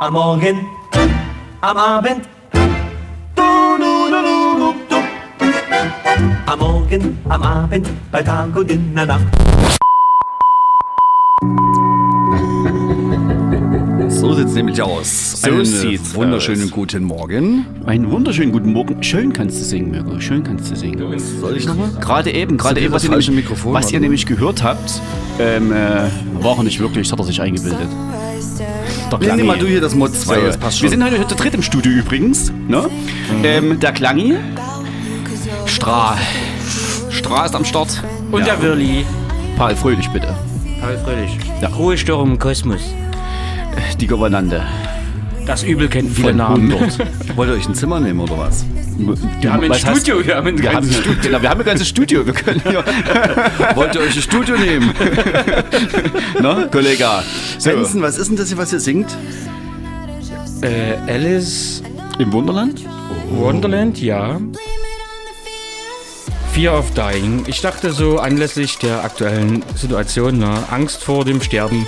Am Morgen, am Abend. Am Morgen, am Abend, bei Tag und in der Nacht. So sieht's nämlich aus. So Einen sieht's wunderschönen aus. guten Morgen. Einen wunderschönen guten Morgen. Schön kannst du singen, Mirko. Schön kannst du singen. Soll ich nochmal? Gerade eben, gerade eben, was, ihr nämlich, Mikrofon, was ihr nämlich gehört habt, ähm, äh, war er nicht wirklich, das hat er sich eingebildet. Der Nee, Klangi. nimm mal du hier das Mod 2, So, das passt Wir schon. sind heute zu dritt im Studio übrigens. Ne? Ähm, der Klangi. Stra. Stra ist am Start. Und der Wirli. Paul Fröhlich bitte. Paul Fröhlich. Ja. Ruhestörung im Kosmos. Die Gouvernante. Das Übel kennt viele Namen. 100. Wollt ihr euch ein Zimmer nehmen oder was? Wir haben ein Studio, wir haben ein Wir haben, ein ganzes Studio, genau, wir haben ein ganzes Studio. Wir können hier, Wollt ihr euch ein Studio nehmen? ne, Kollege? So, Benson, was ist denn das hier, was ihr singt? Äh, Alice im Wunderland? Wonderland, ja. Fear of Dying. Ich dachte so anlässlich der aktuellen Situation, ne, Angst vor dem Sterben.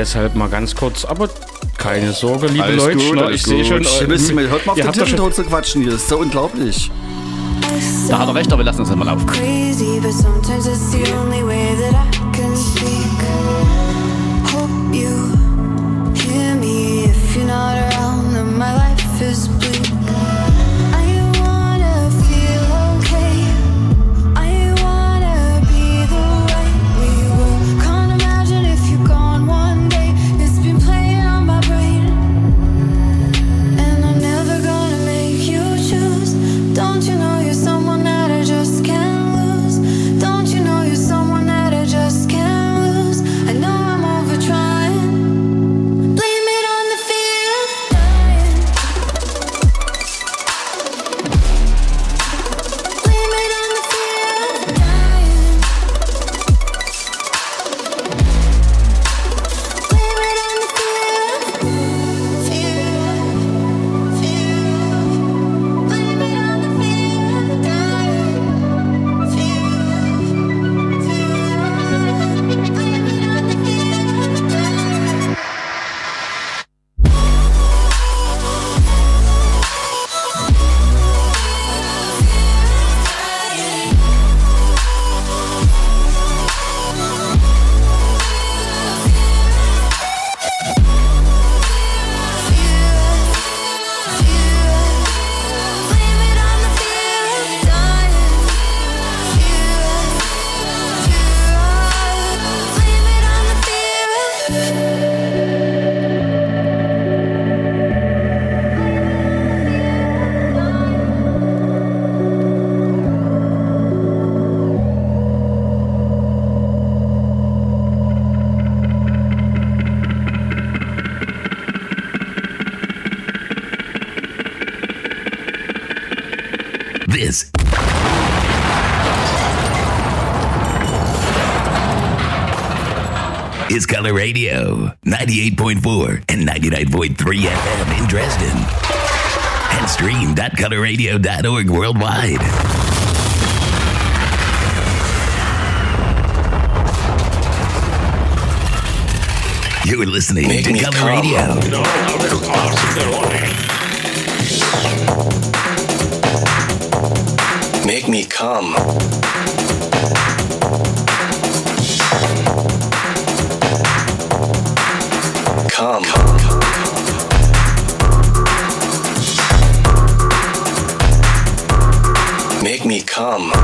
Deshalb mal ganz kurz, aber keine Sorge, liebe Alles Leute. gut, ne, alles ich sehe schon. Ihr müsst mir, hört mal auf den Tisch tot zu quatschen hier. Das ist so unglaublich. Da hat er recht, aber lassen uns mal auf. crazy, but sometimes it's the only way that I can speak. Hope you hear me if you're not around, then my life is bleak. Radio 98.4 and 99.3 FM in Dresden. And stream.colorradio.org worldwide. You're listening to Color Radio. Make me come. Come. Make me come.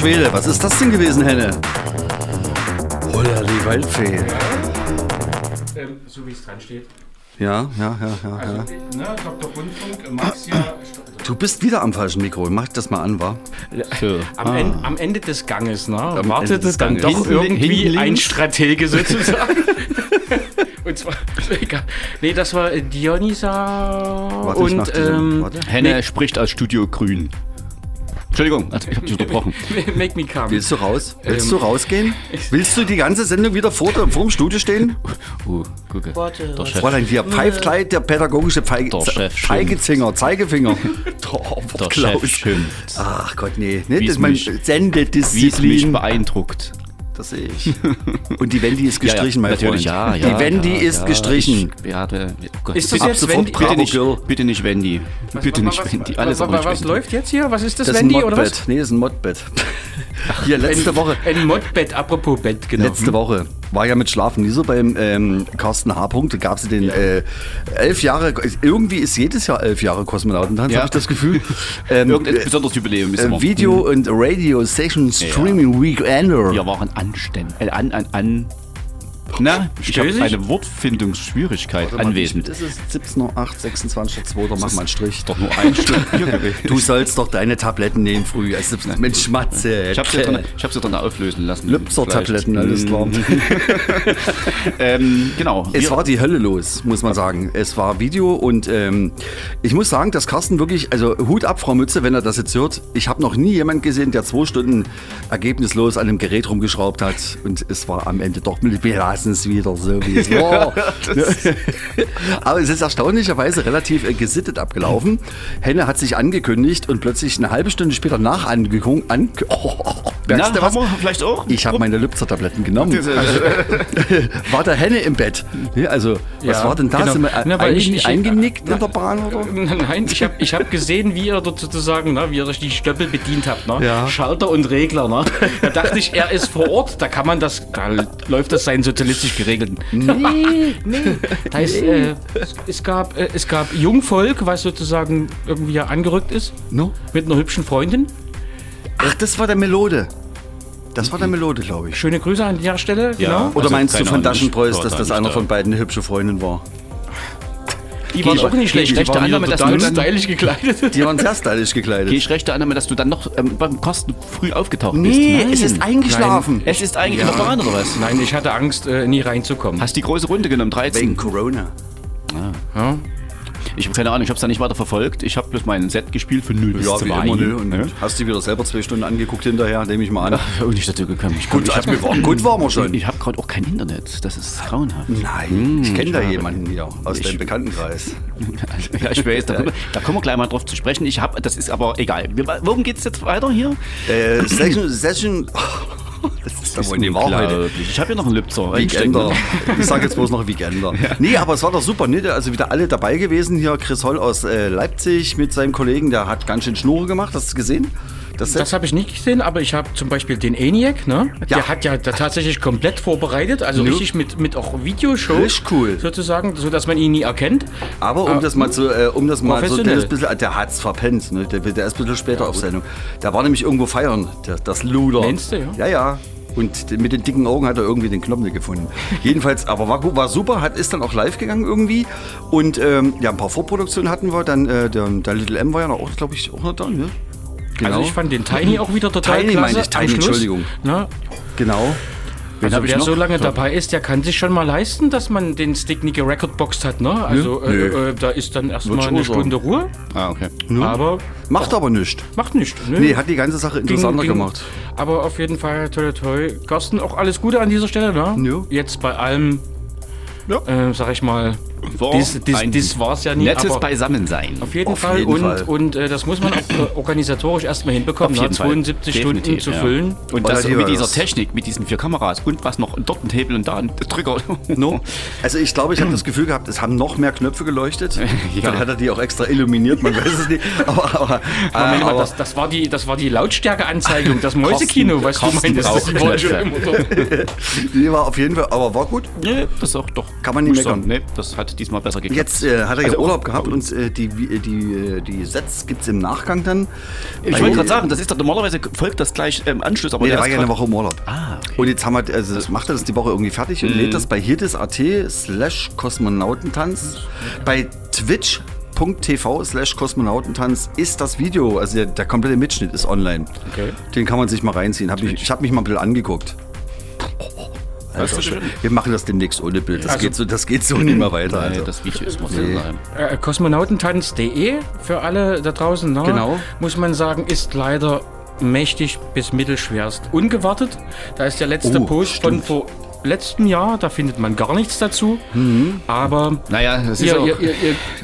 Schwede, was ist das denn gewesen, Henne? Holla, die Waldfee. Ähm, so wie es dran steht. Ja, ja, ja, ja, Also, ja. ne, Dr. Rundfunk, Max ja. Du bist wieder am falschen Mikro. Mach das mal an, wa? So. Am, En am Ende des Ganges, ne? Ende Wartete des dann Ganges. doch irgendwie hinten ein. Stratege sozusagen. Und zwar, egal. Nee, das war äh, Dionisa Warte, und ähm. Henne spricht aus Studio Grün. Entschuldigung, also ich habe dich unterbrochen. Make Me Come. Willst du raus? Willst Ähm, du rausgehen? Willst du die ganze Sendung wieder vor, der, vor dem Studio stehen? Uh, gucke. Der Chef, Fräulein, hier pfeift gleich der pädagogische Feige, Der Chef Feigezinger, Zeigefinger. Der Klaus. Chef schimpft. Ach Gott, nee. nee das ist mein mich- Wie es mich Sendedisziplin. beeindruckt. Das sehe ich. Und die Wendy ist gestrichen, mein natürlich, Freund. ja, ja. Die Wendy ja, ist ja, gestrichen. Ich, ja, der, oh Gott. Ist das Ab jetzt Wendy? bitte, nicht, Girl. bitte nicht Wendy. Bitte nicht was, Wendy. was, Alles was, nicht was Wendy. läuft jetzt hier? Was ist das, Das ist ein Wendy oder was? Nee, das ist ein Modbett. Hier, letzte Woche. Ein Modbett, apropos Bett, genau. Letzte Woche war ja mit Schlafen nie so beim ähm, Carsten H. Punkt. Da gab es den äh, elf Jahre, irgendwie ist jedes Jahr elf Jahre Kosmonautentanz, Ja. habe ich das Gefühl. Ähm, Irgendein besonderes Jubiläum ist äh, immer. Video und Radio Station Streaming Weekender. Wir waren anständig. Äh, an, an, an. Na, ich habe eine Wortfindungsschwierigkeit Warte mal, anwesend. Das ist 17.08, 26.02. Mach mal einen Strich. Doch nur ein Stück Bier gewesen. Du sollst doch deine Tabletten nehmen früh. Also, Mensch, Matze. Ich habe sie, drin- ich hab sie dann auflösen lassen. Lübzer-Tabletten, alles klar. Ähm, genau. Es war die Hölle los, muss man sagen. Es war Video und ähm, ich muss sagen, dass Carsten wirklich, also Hut ab, Frau Mütze, wenn er das jetzt hört. Ich habe noch nie jemanden gesehen, der zwei Stunden ergebnislos an einem Gerät rumgeschraubt hat und es war am Ende doch, wir lassen es wieder so, wie es war. Aber es ist erstaunlicherweise relativ äh, gesittet abgelaufen. Henne hat sich angekündigt und plötzlich eine halbe Stunde später nach angekündigt. An oh, merkst Na, du was? vielleicht auch? Ich habe meine Lübzer-Tabletten genommen. Äh, war der Henne im Bett? Ja, also, was Ja, war denn da? genau. Sind wir Na, weil ich nicht- eingenickt in der Bahn oder? Nein, ich habe ich hab gesehen, wie ihr dort sozusagen, ne, wie ihr euch die Stöppel bedient habt. Ne? Ja. Schalter und Regler. Ne? Da dachte ich, er ist vor Ort, da kann man das, da läuft das sein sozialistisch geregelten. Nee, nee. Da ist, äh, es, es, gab, äh, es gab Jungvolk, was sozusagen irgendwie ja angerückt ist, No? mit einer hübschen Freundin. Ach, das war der Melode. Das war der Melode, glaube ich. Schöne Grüße an der Stelle. Ja. Genau. Oder Also, meinst du von Daschenpreuß, dass das da einer von beiden eine hübsche Freundin war? Die waren auch nicht geh schlecht. ich recht Die waren Annahme, dass total du dann- stylisch gekleidet. Die waren sehr stylisch gekleidet. Gehe ich recht Annahme, dass du dann noch ähm, beim Kosten früh aufgetaucht bist? nee, Nein. es ist eingeschlafen. Es ist eigentlich in der Bahn oder was? Nein, ich hatte Angst, äh, nie reinzukommen. Hast die große Runde genommen, 13? Wegen Corona. Ja? Ich habe keine Ahnung, ich habe es da nicht weiter verfolgt. Ich habe bloß mein Set gespielt für 0 bis Ja, 2. wie immer, ne? Und ne? hast du wieder selber zwei Stunden angeguckt hinterher, nehme ich mal an. Und nicht dazu gekommen. Ich, Gut, ich waren, gut waren wir schon. Ich habe gerade auch kein Internet. Das ist grauenhaft. Nein, ich kenne da jemanden hier aus Ich- deinem Bekanntenkreis. ja, ich weiß, da, kommen- da kommen wir gleich mal drauf zu sprechen. Ich habe, das ist aber egal. Worum geht es jetzt weiter hier? Äh, Session, Session, das ist doch wohl nicht wahr heute. Unglaublich. Ich habe hier noch einen einstecken. Weekender. Ich sage jetzt bloß noch Weekender. Nee, aber es war doch super, ne? Also wieder alle dabei gewesen. Hier Chris Holl aus äh, Leipzig mit seinem Kollegen, der hat ganz schön Schnurre gemacht. Hast du gesehen? Das, Das habe ich nicht gesehen, aber ich habe zum Beispiel den ENIAC, ne? Ja. Der hat ja da tatsächlich komplett vorbereitet, also Ja. richtig mit, mit auch Videoshow. Richtig cool. Sozusagen, so dass man ihn nie erkennt. aber um Ah, das mal zu, äh, um das mal so, der, ist bisschen, der hat's verpennt, ne? Der, der ist ein bisschen später auf Sendung. Der war nämlich irgendwo feiern, der, das Luder. Meinst du, ja? Ja, ja. Und mit den dicken Augen hat er irgendwie den Knopf nicht gefunden. Jedenfalls, aber war, war super, hat, ist dann auch live gegangen irgendwie. Und ähm, ja, ein paar Vorproduktionen hatten wir. Dann äh, der, der Little M war ja noch, glaube ich, auch noch da, ne? Genau. Also ich fand den Tiny auch wieder total Tiny klasse. meine ich, Tiny, Schluss. Entschuldigung. Ne? genau. Also hab ich wer so lange dabei ist, der kann sich schon mal leisten, dass man den Stick nie gerecordboxt hat. Ne? Also äh, Nö. äh, da ist dann erstmal eine so. Stunde Ruhe, Ah, okay. aber Macht aber nichts. macht nichts. Ne? Nee, hat die ganze Sache Ging- interessanter ging- gemacht. Aber auf jeden Fall toll, toll. Carsten, auch alles Gute an dieser Stelle, ne? Ja. Jetzt bei allem, Ja. äh, sag ich mal, War das, das, ein das war's ja nie. Nettes Beisammensein. auf jeden Auf Fall. jeden und Fall. und äh, das muss man auch äh, organisatorisch erstmal hinbekommen, Auf ne? jeden Fall. 72 Stunden Definitiv, zu ja. füllen. Und Oder das mit dieser das. Technik, mit diesen vier Kameras und was noch dort ein Hebel und da ein Drücker. No. Also ich glaube, ich habe das Gefühl gehabt, es haben noch mehr Knöpfe geleuchtet. Ja. Vielleicht hat er die auch extra illuminiert, man weiß es nicht. Aber, aber, Moment äh, mal, aber das, das, war die, das war die Lautstärkeanzeigung, das Mäusekino, was du Das war schon immer die war auf jeden Fall, aber war gut. Nee, das auch doch. Kann man nicht meckern. Nee, das hat hat diesmal besser geklappt. Jetzt äh, hat er ja Also, Urlaub gehabt und äh, die, die, äh, die Sets gibt es im Nachgang dann. Ich wollte gerade sagen, das ist doch normalerweise folgt das gleich im Anschluss, aber Nee, der war ja eine Woche im Urlaub. Ah, okay. Und jetzt haben wir, also macht er das die Woche irgendwie fertig und lädt das bei hirtis.at slash Kosmonautentanz. Bei twitch.tv slash Kosmonautentanz ist das Video, also der, der komplette Mitschnitt ist online. Okay. Den kann man sich mal reinziehen. Hab ich ich habe mich mal ein bisschen angeguckt. Das ist schön. Wir machen das demnächst ohne Bild. Das, Also- geht, so, das geht so nicht mehr weiter. Also. das Video ist muss Nee. sein. Äh, Kosmonautentanz.de für alle da draußen, ne? Genau. muss man sagen, ist leider mächtig bis mittelschwerst ungewartet. Da ist der letzte Oh, Post von stimmt. vor letztem Jahr, da findet man gar nichts dazu. Mhm. Aber Naja, das ist ihr, auch ihr, ihr,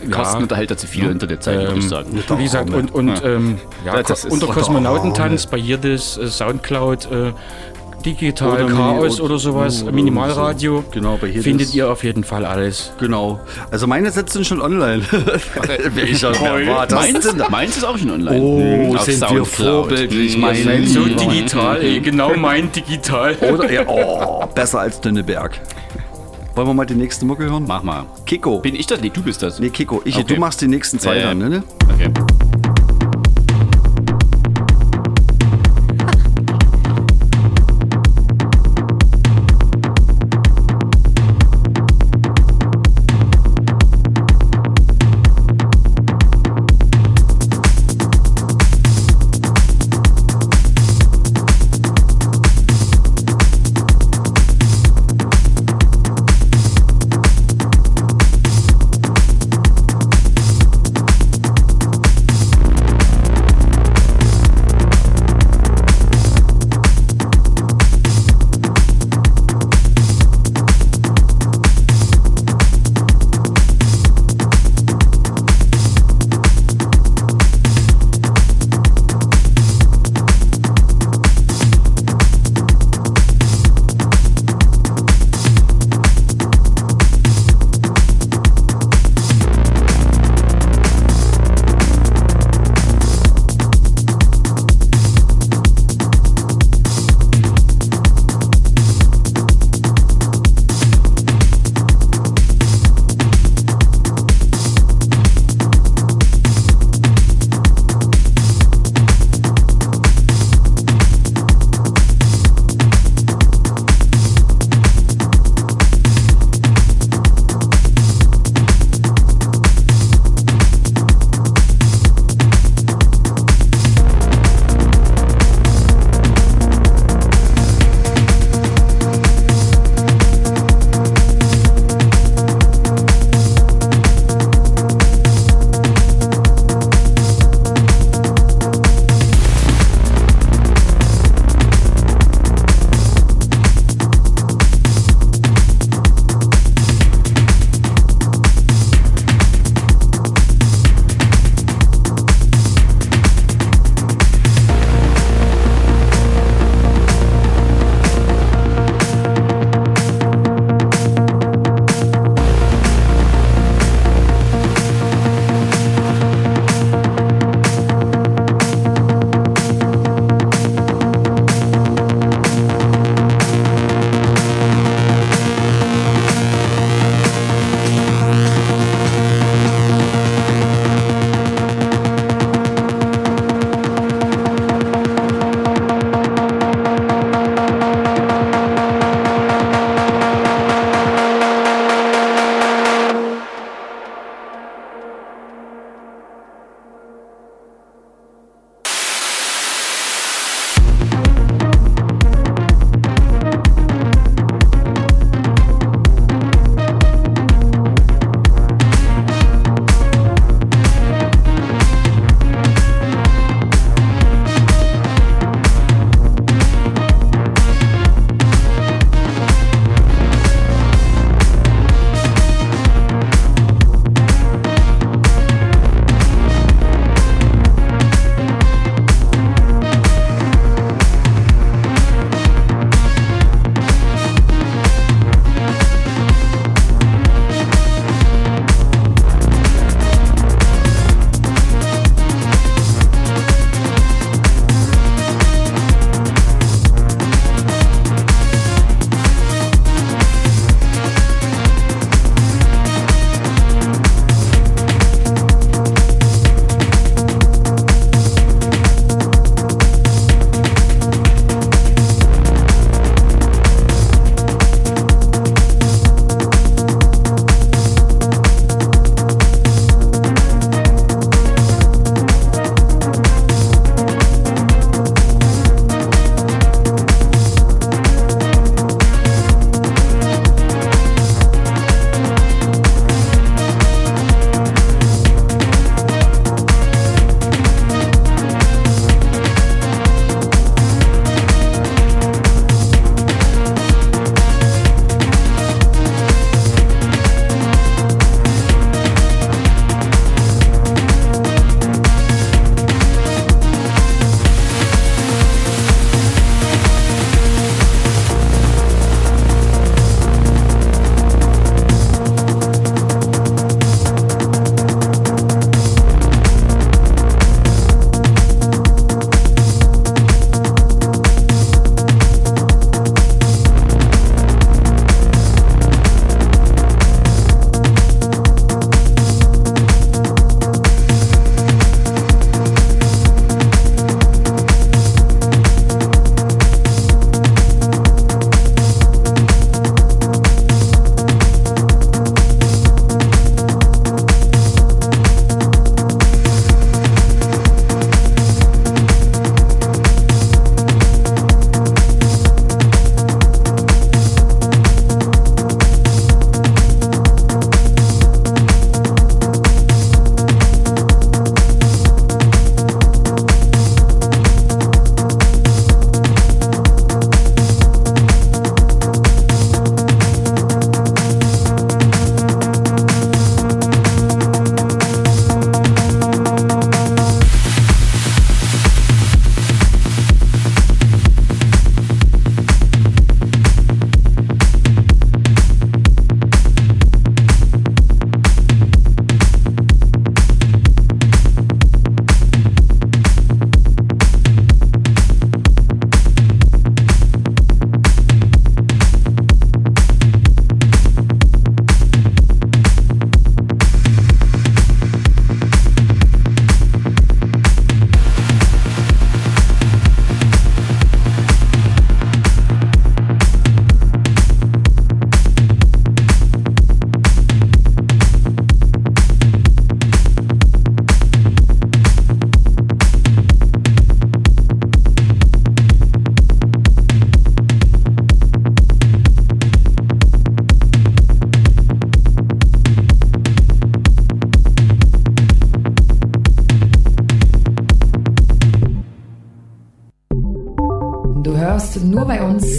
ihr, Kostenunterhalt zu viele Internetseiten, würde ich sagen. Wie gesagt, und, und ähm, ja, Das unter Kosmonautentanz bei Jirdis, äh, Soundcloud, äh, Digital Oder Chaos Mi- oder sowas, oder Minimalradio, so. Genau, bei Jirdis. findet ihr auf jeden Fall alles. Genau. Also meine Sets sind schon online. Welcher war das Meins, denn? meins ist auch schon online. Oh, Auf sind wir Soundcloud. vorbildlich, Mhm. mein Seid so digital, ey, genau mein Digital. Oder, ja, oh, besser als Dünneberg. Wollen wir mal die nächste Mucke hören? Mach mal. Kiko. Bin ich das? Nee, du bist das. Nee, Kiko, ich, Okay. du machst die nächsten zwei Äh, dann, ne? Okay.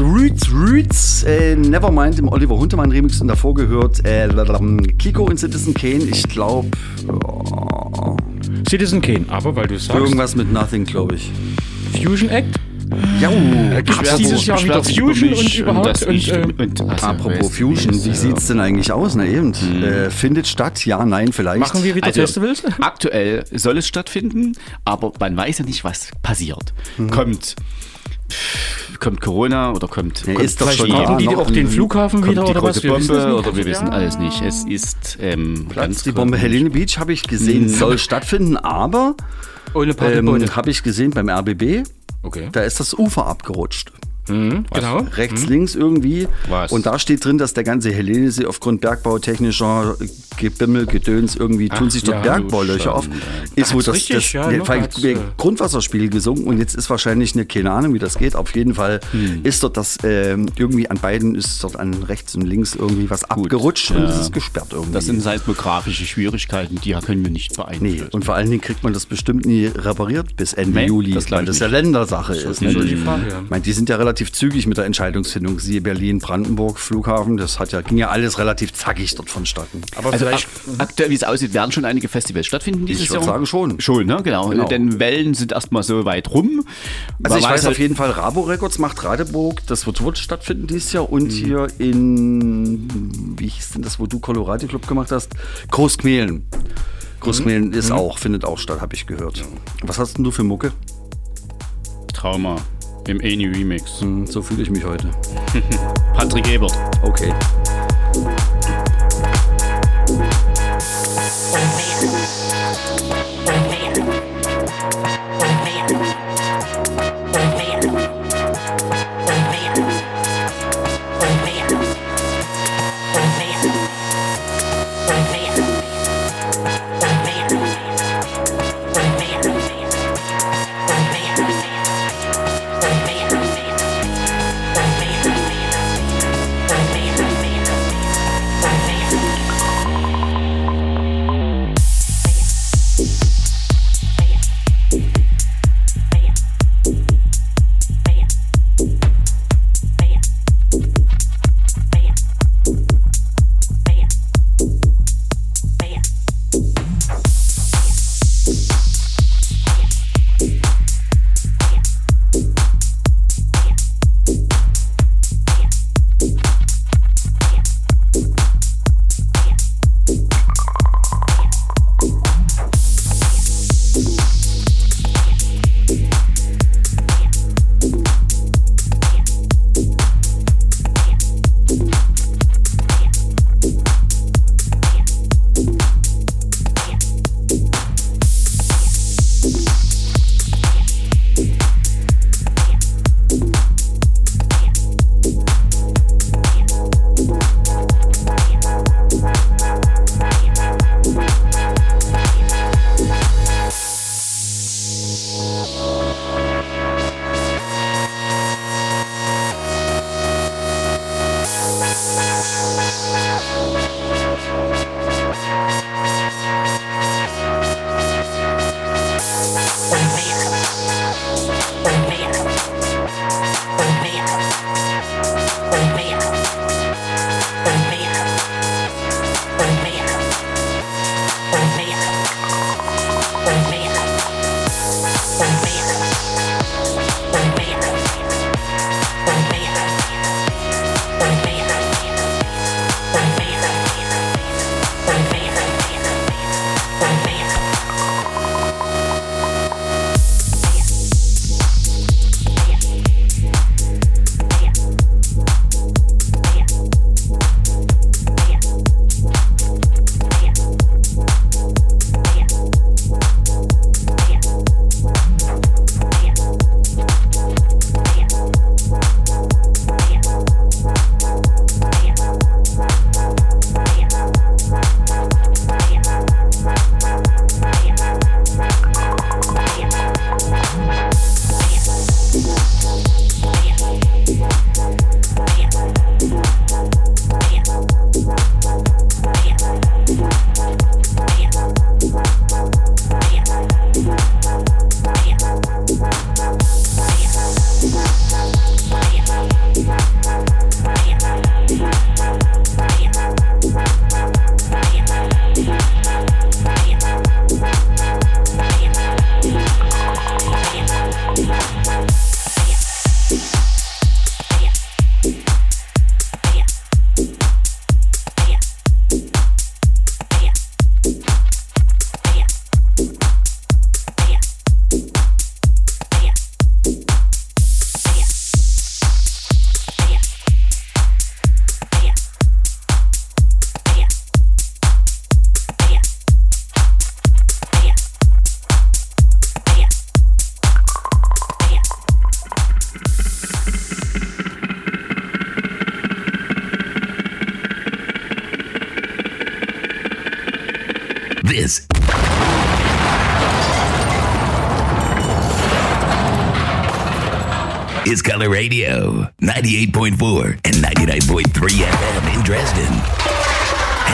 Reeds, Reeds, äh, Nevermind im Oliver Huntemann Remix und davor gehört äh, Kiko und Citizen Kane. Ich glaube, Citizen Kane, aber weil du sagst, irgendwas mit Nothing, glaube ich. Fusion Act, Ja, gibt's dieses Jahr wieder Fusion und überhaupt und, ich- äh, und- Apropos Fusion, wie ja. sieht's denn eigentlich aus? Na eben, äh, findet statt? Ja, nein, vielleicht. machen wir wieder Also, Festivals? Aktuell soll es stattfinden, aber man weiß ja nicht, was passiert. Mhm. Kommt, kommt Corona oder kommt, Ja, kommt ist doch vielleicht schon die- die noch auf den Flughafen wieder die oder was? Wir wissen Bombe oder wir wissen Ja. alles nicht. Es ist ähm, Platz, die Bombe Helene Beach habe ich gesehen, soll stattfinden, aber Ohne ähm, habe ich gesehen beim RBB, Okay. da ist das Ufer abgerutscht. Genau. Rechts, links irgendwie. Was? Und da steht drin, dass der ganze Helenesee aufgrund bergbautechnischer Gebimmel, Gedöns irgendwie tun sich dort ja, Bergbaulöcher auf. Ist wohl das, richtig, das ja, hat's, der äh, Grundwasserspiegel gesunken und jetzt ist wahrscheinlich eine, keine Ahnung, wie das geht. Auf jeden Fall Hm. ist dort das, ähm, irgendwie an beiden ist dort an rechts und links irgendwie was abgerutscht und ja. es ist gesperrt irgendwie. Das sind seismografische Schwierigkeiten, die können wir nicht Nee, beeinflussen. und vor allen Dingen kriegt man das bestimmt nie repariert bis Ende Nee, Juli, das weil das ja. Ländersache ist. Ne? so die Frage, ja. Ich meine, die sind ja relativ zügig mit der Entscheidungsfindung. Siehe Berlin, Brandenburg, Flughafen, das hat ja, ging ja alles relativ zackig dort vonstatten. Aber Also vielleicht. ak aktuell, wie es aussieht, werden schon einige Festivals stattfinden dieses Ich Jahr. sagen, schon. Schon, ne? Genau. Genau. Denn Wellen sind erstmal so weit rum. Also ich weiß halt- auf jeden Fall, Rabo Records macht Radeburg, das wird, wird stattfinden dieses Jahr und hier in, wie hieß denn das, wo du Colorado Club gemacht hast? Großkmehlen. Großkmehlen ist auch, findet auch statt, habe ich gehört. Was hast denn du für Mucke? Trauma im Eni Remix. Hm, So fühle ich mich heute. Patrick Ebert. Okay. 98.4 and 99.3 FM in Dresden.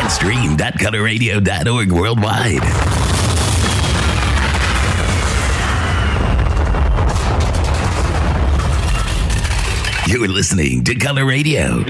And stream.colorradio.org worldwide. You're listening to Color Radio.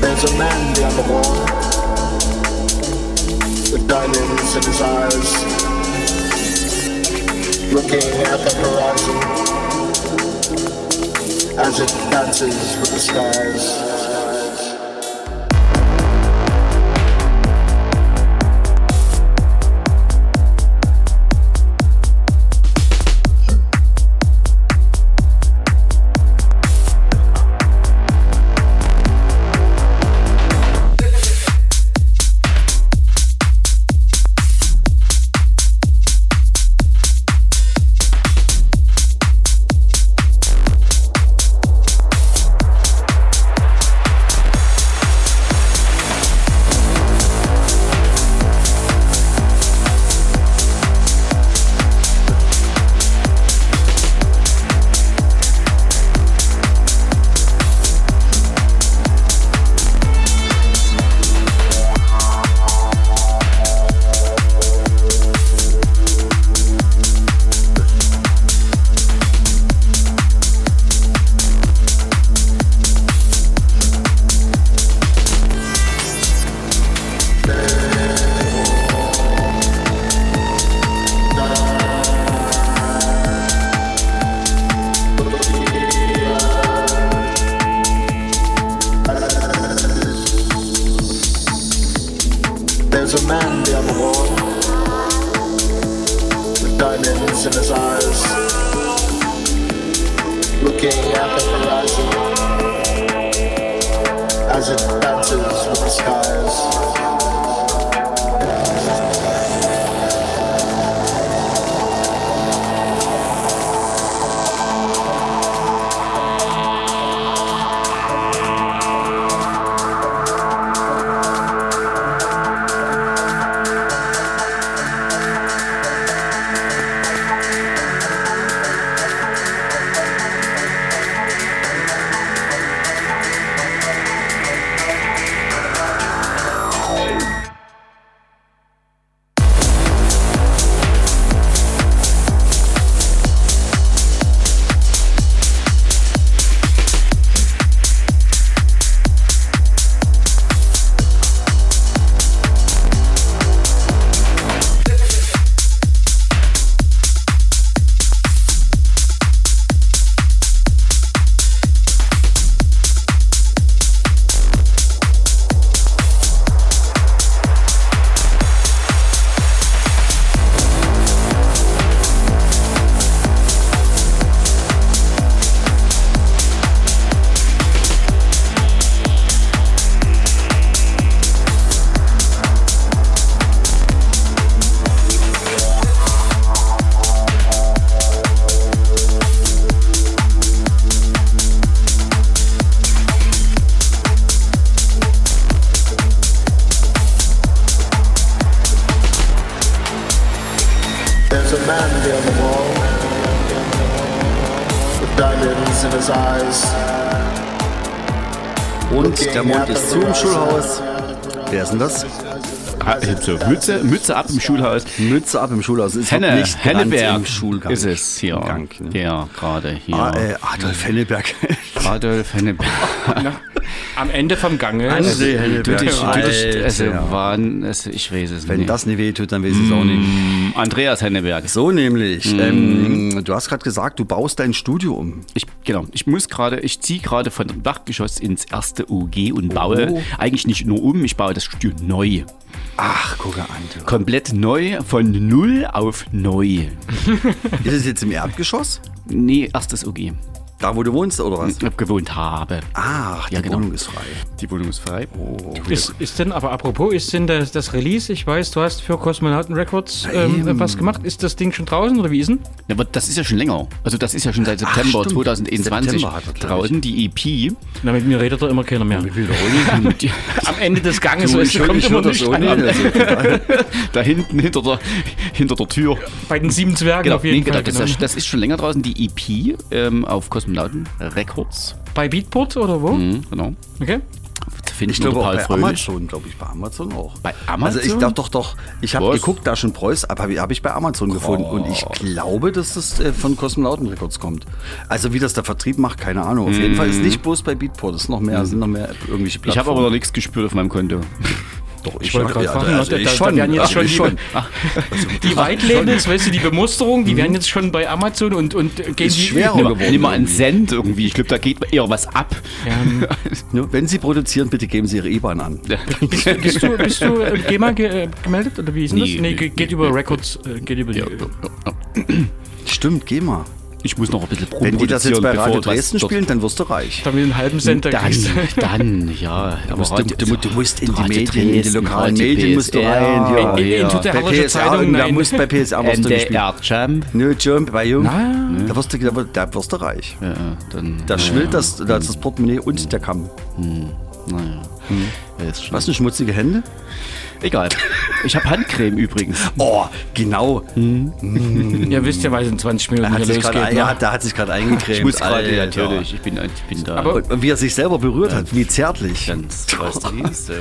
There's a man beyond the wall with diamonds in his eyes, looking at the horizon. As it dances with the skies. Mütze, Mütze ab im Schulhaus. Mütze ab im Schulhaus. Ist Henne, nicht Henneberg im Schulgang. ist es hier. Gang, ne? Ja, gerade hier. Ah, äh, Adolf Henneberg. Adolf Henneberg. Am Ende vom Gange. André Du Henneberg. also, waren, also, ich weiß es Wenn nicht. das nicht wehtut, dann weiß ich es auch nicht. Mm, Andreas Henneberg. So nämlich. Ähm, du hast gerade gesagt, du baust dein Studio um. Ich, genau, ich muss gerade, ich ziehe gerade von dem Dachgeschoss ins erste UG und baue Oh. eigentlich nicht nur um, ich baue das Studio neu. Ach, gucke an. Du. Komplett neu, von null auf neu. Ist es jetzt im Erdgeschoss? Nee, erstes UG. Da, wo du wohnst, oder was? Gewohnt habe. Ach, die Ja, genau. Wohnung ist frei. Die Wohnung ist frei. Ist, ist denn, aber apropos, ist denn das, das Release, ich weiß, du hast für Kosmonauten Records ähm, was gemacht. Ist das Ding schon draußen oder wie ist denn? Ja, aber das ist ja schon länger. Also das ist ja schon seit September stimmt. 2021 September hat er, glaub ich. draußen, die EP. Na, mit mir redet da immer keiner mehr. Am Ende des Ganges, ich du, höre kommt ich immer das nicht so an. daher- da hinten hinter der, hinter der Tür. Bei den sieben Zwergen Genau, auf jeden nee, genau, Fall. das, genau. ist, das ist schon länger draußen, die EP ähm, auf Kosmonauten Records. Bei Beatport oder wo? Mhm, genau. Okay. Da findet Ich glaube auch Paul bei Fröhlich. Amazon, glaube ich, bei Amazon auch. Bei Amazon? Also ich glaube doch, doch, ich habe geguckt, da schon Preuß, aber habe hab ich bei Amazon gefunden und ich glaube, dass das äh, von Kosmonauten Records kommt. Also wie das der Vertrieb macht, keine Ahnung. Auf jeden Fall ist nicht bloß bei Beatport, es ist noch mehr, sind noch mehr irgendwelche Ich habe aber Plattformen. noch nichts gespürt auf meinem Konto. Doch, ich, wollte gerade ja, fragen, also da- ich da- da schon, werden jetzt also schon ich die- schon. Die White Labels, weißt du, die Bemusterung, die werden jetzt schon bei Amazon und, und gehen Ist die schwerer Nimm, geworden. nimm mal einen Cent irgendwie. Ich glaube, da geht eher was ab. Ähm, Ja, Wenn Sie produzieren, bitte geben Sie Ihre IBAN an. bist, du, bist du, bist du äh, GEMA ge, äh, gemeldet oder wie ist denn das? Nee, Nee, nee, ge- geht über Records, äh, geht über die. Stimmt, geh mal. Ich muss noch ein bisschen Wenn die das jetzt bei bevor Radio das Dresden spielen, dann wirst du reich. Damit einen halben Cent da Dann, dann, ja. Du musst, du, du, du musst in die Medien, in die lokalen Radio Medien musst du rein. Ja, In- in- ja. tut der bei PSR, Zeitung, da nein. musst bei PSR wirst du nicht spielen. NDR Jump. Nö, Jump bei Jung. Ah. Da wirst du, da, wirst- da wirst du reich. Ja, dann, Da schwillt das, da ist das Portemonnaie und der Kamm. naja. Ja, ist schon- Was, eine schmutzige Hände? Egal. Ich habe Handcreme übrigens. Oh, genau. Ihr wisst ja, weil es in 20 Minuten hat hier sich losgeht. gerade, ne? ja, da hat sich gerade eingecremt. Ich muss gerade, ja, natürlich. Ich bin, ich bin da. Aber- Und wie er sich selber berührt hat, wie zärtlich. ganz, weißt du, wie? So.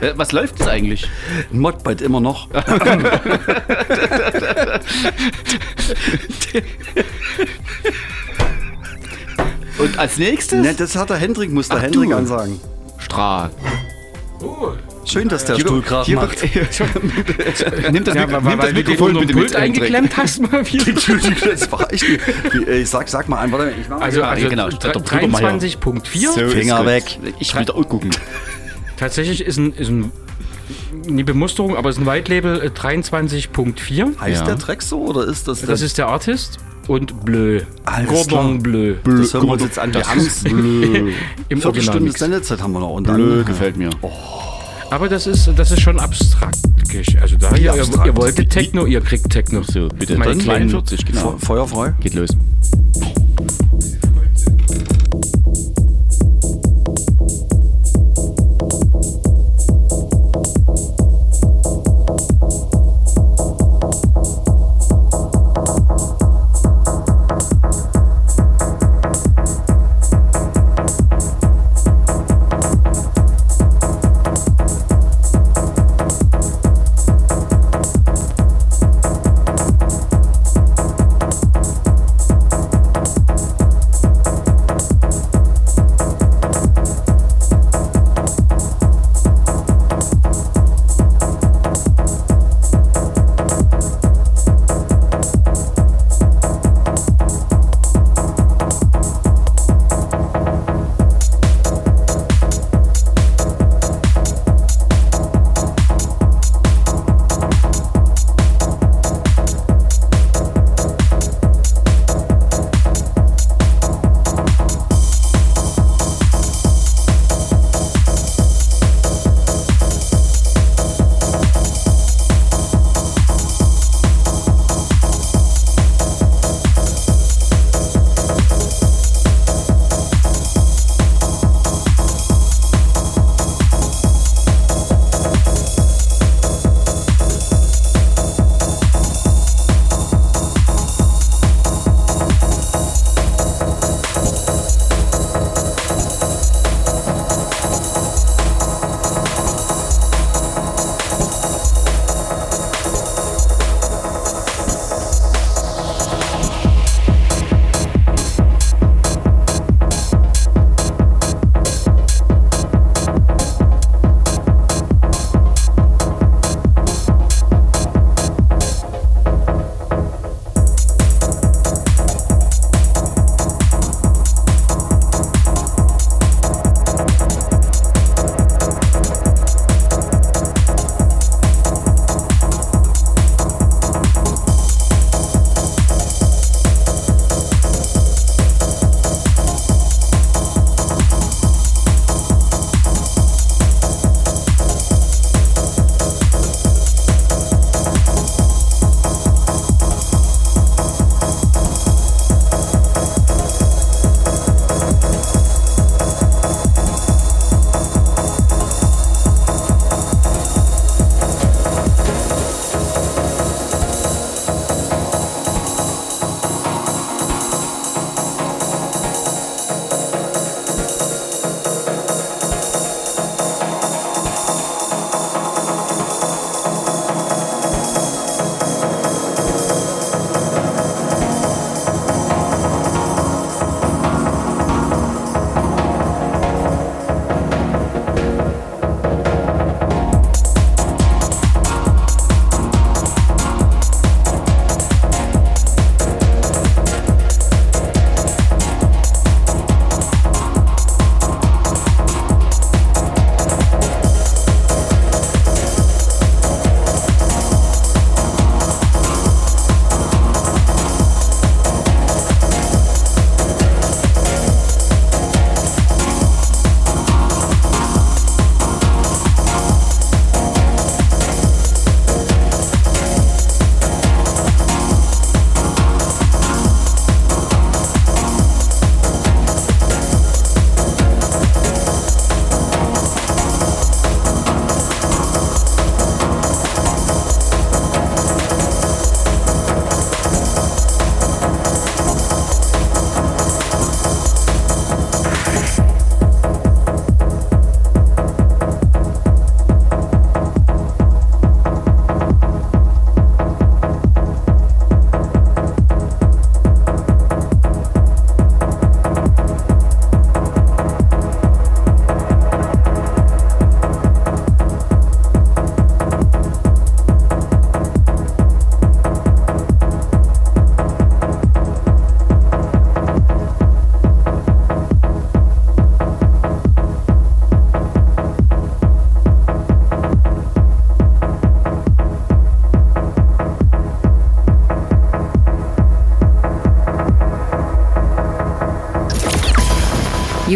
Äh, Was läuft das eigentlich? Ein Modbite immer noch. Und als nächstes? Ne, das hat der Hendrik, muss der Ach, Hendrik du. ansagen. Strahl. Schön, dass der Hier Stuhl gerade hier macht. Nimm das, Ja, Mik- weil, nimm das Mikrofon bitte dem mit. Pult eingeklemmt hast mal wieder. Entschuldigung, das war echt. Wie, äh, sag, sag mal an, warte, ich mach mal Also, also genau, dre- der Brüdermeier. 23.4. So, Finger weg. Ich will da auch gucken. Tatsächlich ist ein, ist ein eine Bemusterung, aber es ist ein White Label äh, 23.4. heißt Ja. der Track so oder ist das Das ist der Artist und Bleu. Alles Gordon Bleu. Das hören wir uns jetzt an. Wir haben es. Im Viertelstunde. Sendezeit haben wir noch. Und Blö, dann, gefällt mir. Aber das ist, das ist schon abstrakt. Also da ihr, abstrakt? ihr wolltet Techno, ihr kriegt Techno. So, bitte. Meine Dann kleinen- 42, genau. Fe- Feuerfrei. Geht los.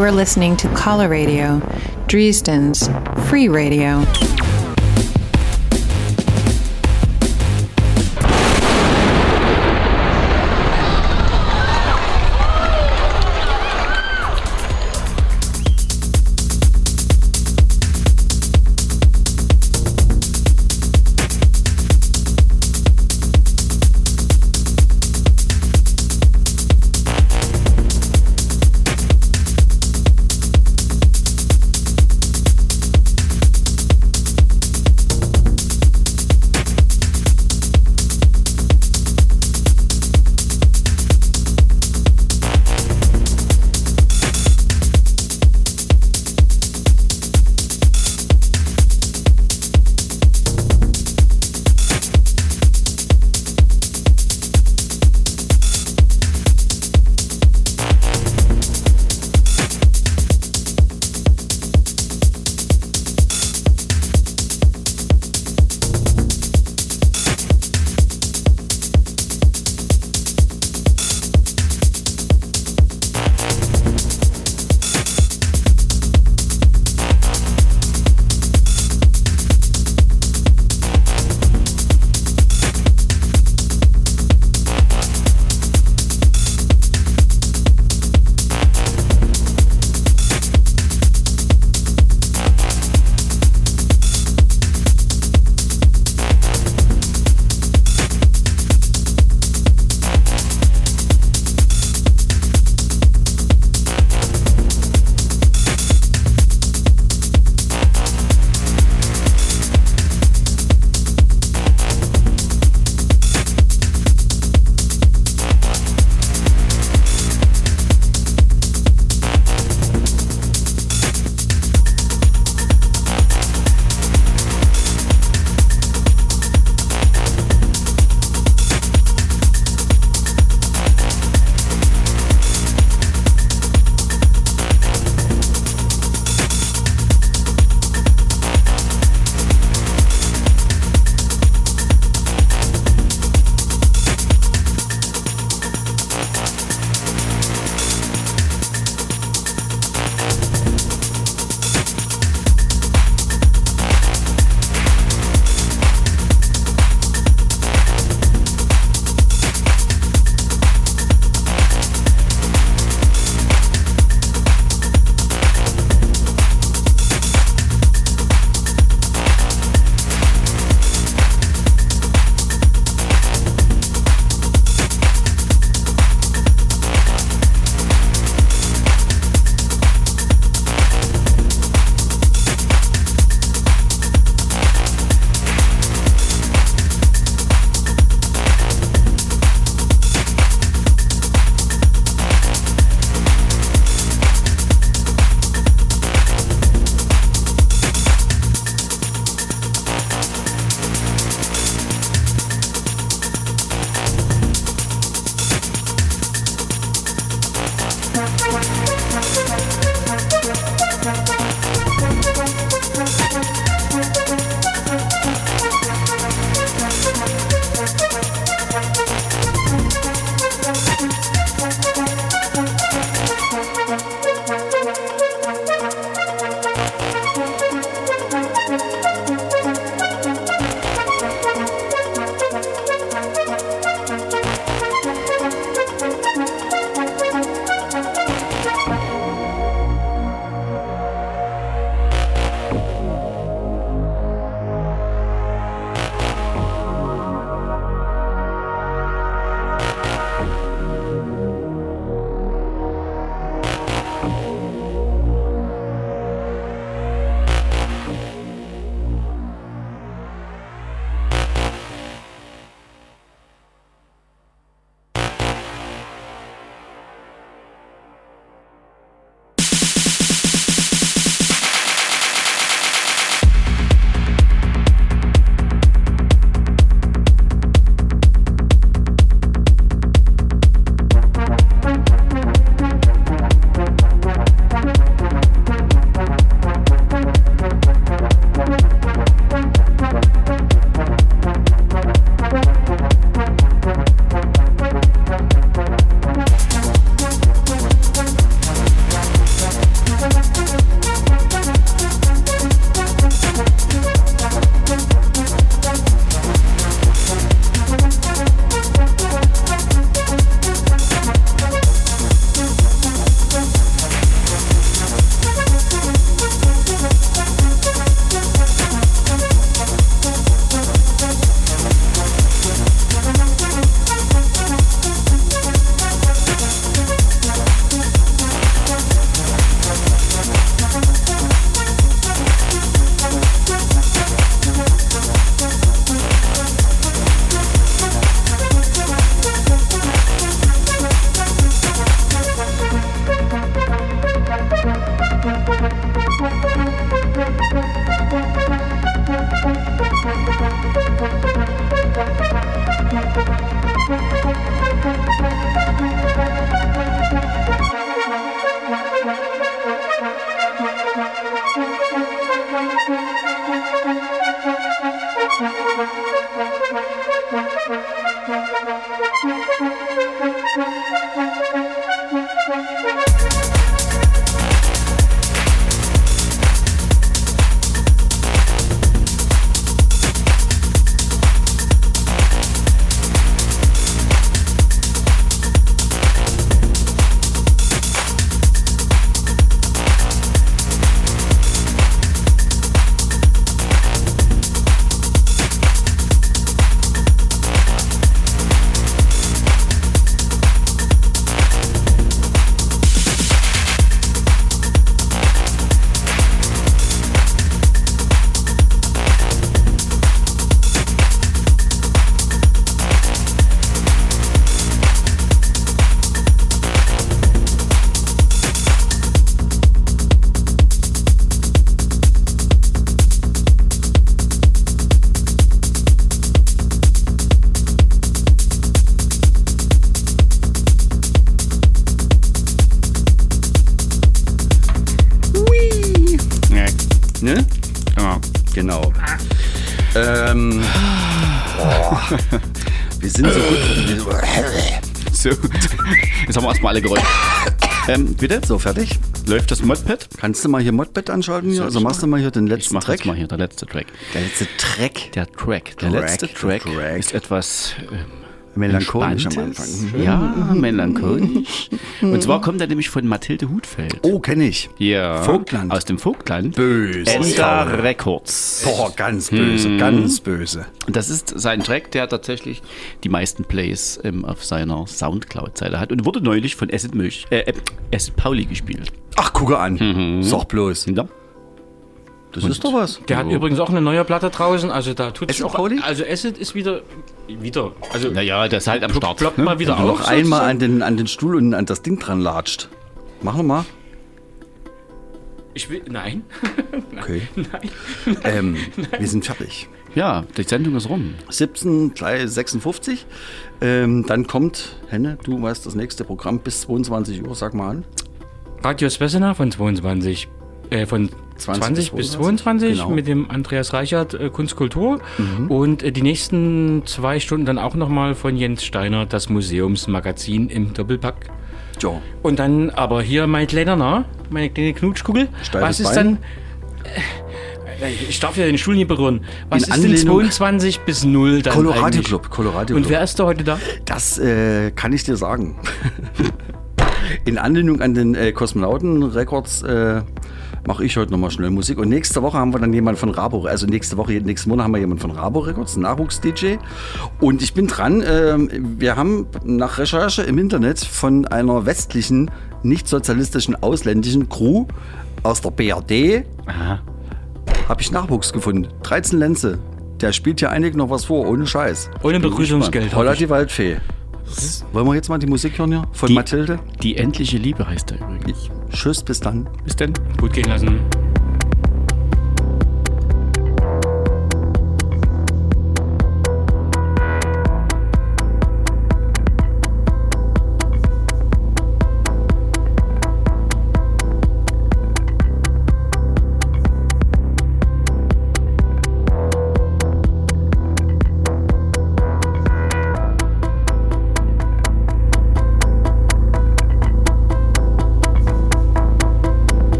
You are listening to Color Radio, Dresden's free radio. Alle geräuscht. Ähm, bitte? So, fertig? Läuft das Modpad? Kannst du mal hier Modbed anschalten? Hier? Also ich machst du mal hier den Ich letzten mach Track. jetzt mal hier, der letzte Track. Der letzte Track. Der Track. Der letzte Track, Track. ist etwas äh, Melancholisch am. Anfang. Ja, melancholisch. Und zwar kommt er nämlich von Mathilde Hutfeld. Oh, kenne ich. Ja. Vogtland. Aus dem Vogtland. Böse. Enda Records. Boah, ganz böse, Hm. ganz böse. Und das ist sein Track, der tatsächlich die meisten Plays ähm, auf seiner Soundcloud-Seite hat und wurde neulich von Acid, Milch, äh, Acid Pauli gespielt. Ach, gucke an. Sag bloß. Ja. Das ist doch was. Der hat übrigens auch eine neue Platte draußen, also da tut Acid auch. Pauli? Also Acid ist wieder. Wieder. Also Naja, der ist halt am Start. ploppt ne? mal wieder Wenn auf. noch einmal an den, an den Stuhl und an das Ding dran latscht. Machen wir mal. Ich will. Nein. Okay. Nein. Ähm, wir sind fertig. Ja, die Sendung ist rum. 17, gleich 56. Ähm, dann kommt, Henne, du weißt das nächste Programm bis 22 Uhr, sag mal an. Radio Spessener von 22. Äh, von 20, 20 bis 22, 22 genau. mit dem Andreas Reichert äh, Kunstkultur und äh, die nächsten zwei Stunden dann auch nochmal von Jens Steiner das Museumsmagazin im Doppelpack. Ja. Und dann aber hier mein kleiner Na, meine kleine Knutschkugel. Steifes Was ist Bein. dann. Äh, Ich darf ja den Stuhl nicht berühren. Was In ist denn Anlehnung- 22 bis 0 dann Colorado eigentlich? Club, Colorado Und Club. wer ist da heute da? Das äh, kann ich dir sagen. In Anlehnung an den äh, Kosmonauten-Records äh, mache ich heute nochmal schnell Musik. Und nächste Woche haben wir dann jemanden von Rabo, also nächste Woche, nächsten Monat haben wir jemanden von Rabo Records, einen Nachwuchs-DJ. Und ich bin dran, ähm, wir haben nach Recherche im Internet von einer westlichen, nicht sozialistischen, ausländischen Crew aus der BRD habe ich Nachwuchs gefunden. 13 Lenze. Der spielt hier einig noch was vor, ohne Scheiß. Ohne Begrüßungsgeld. Holla die Waldfee. Wollen wir jetzt mal die Musik hören hier? Von Die- Mathilde? Die endliche Liebe heißt er übrigens. Tschüss, bis dann. Bis denn. Gut gehen lassen.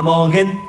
Am Morgen,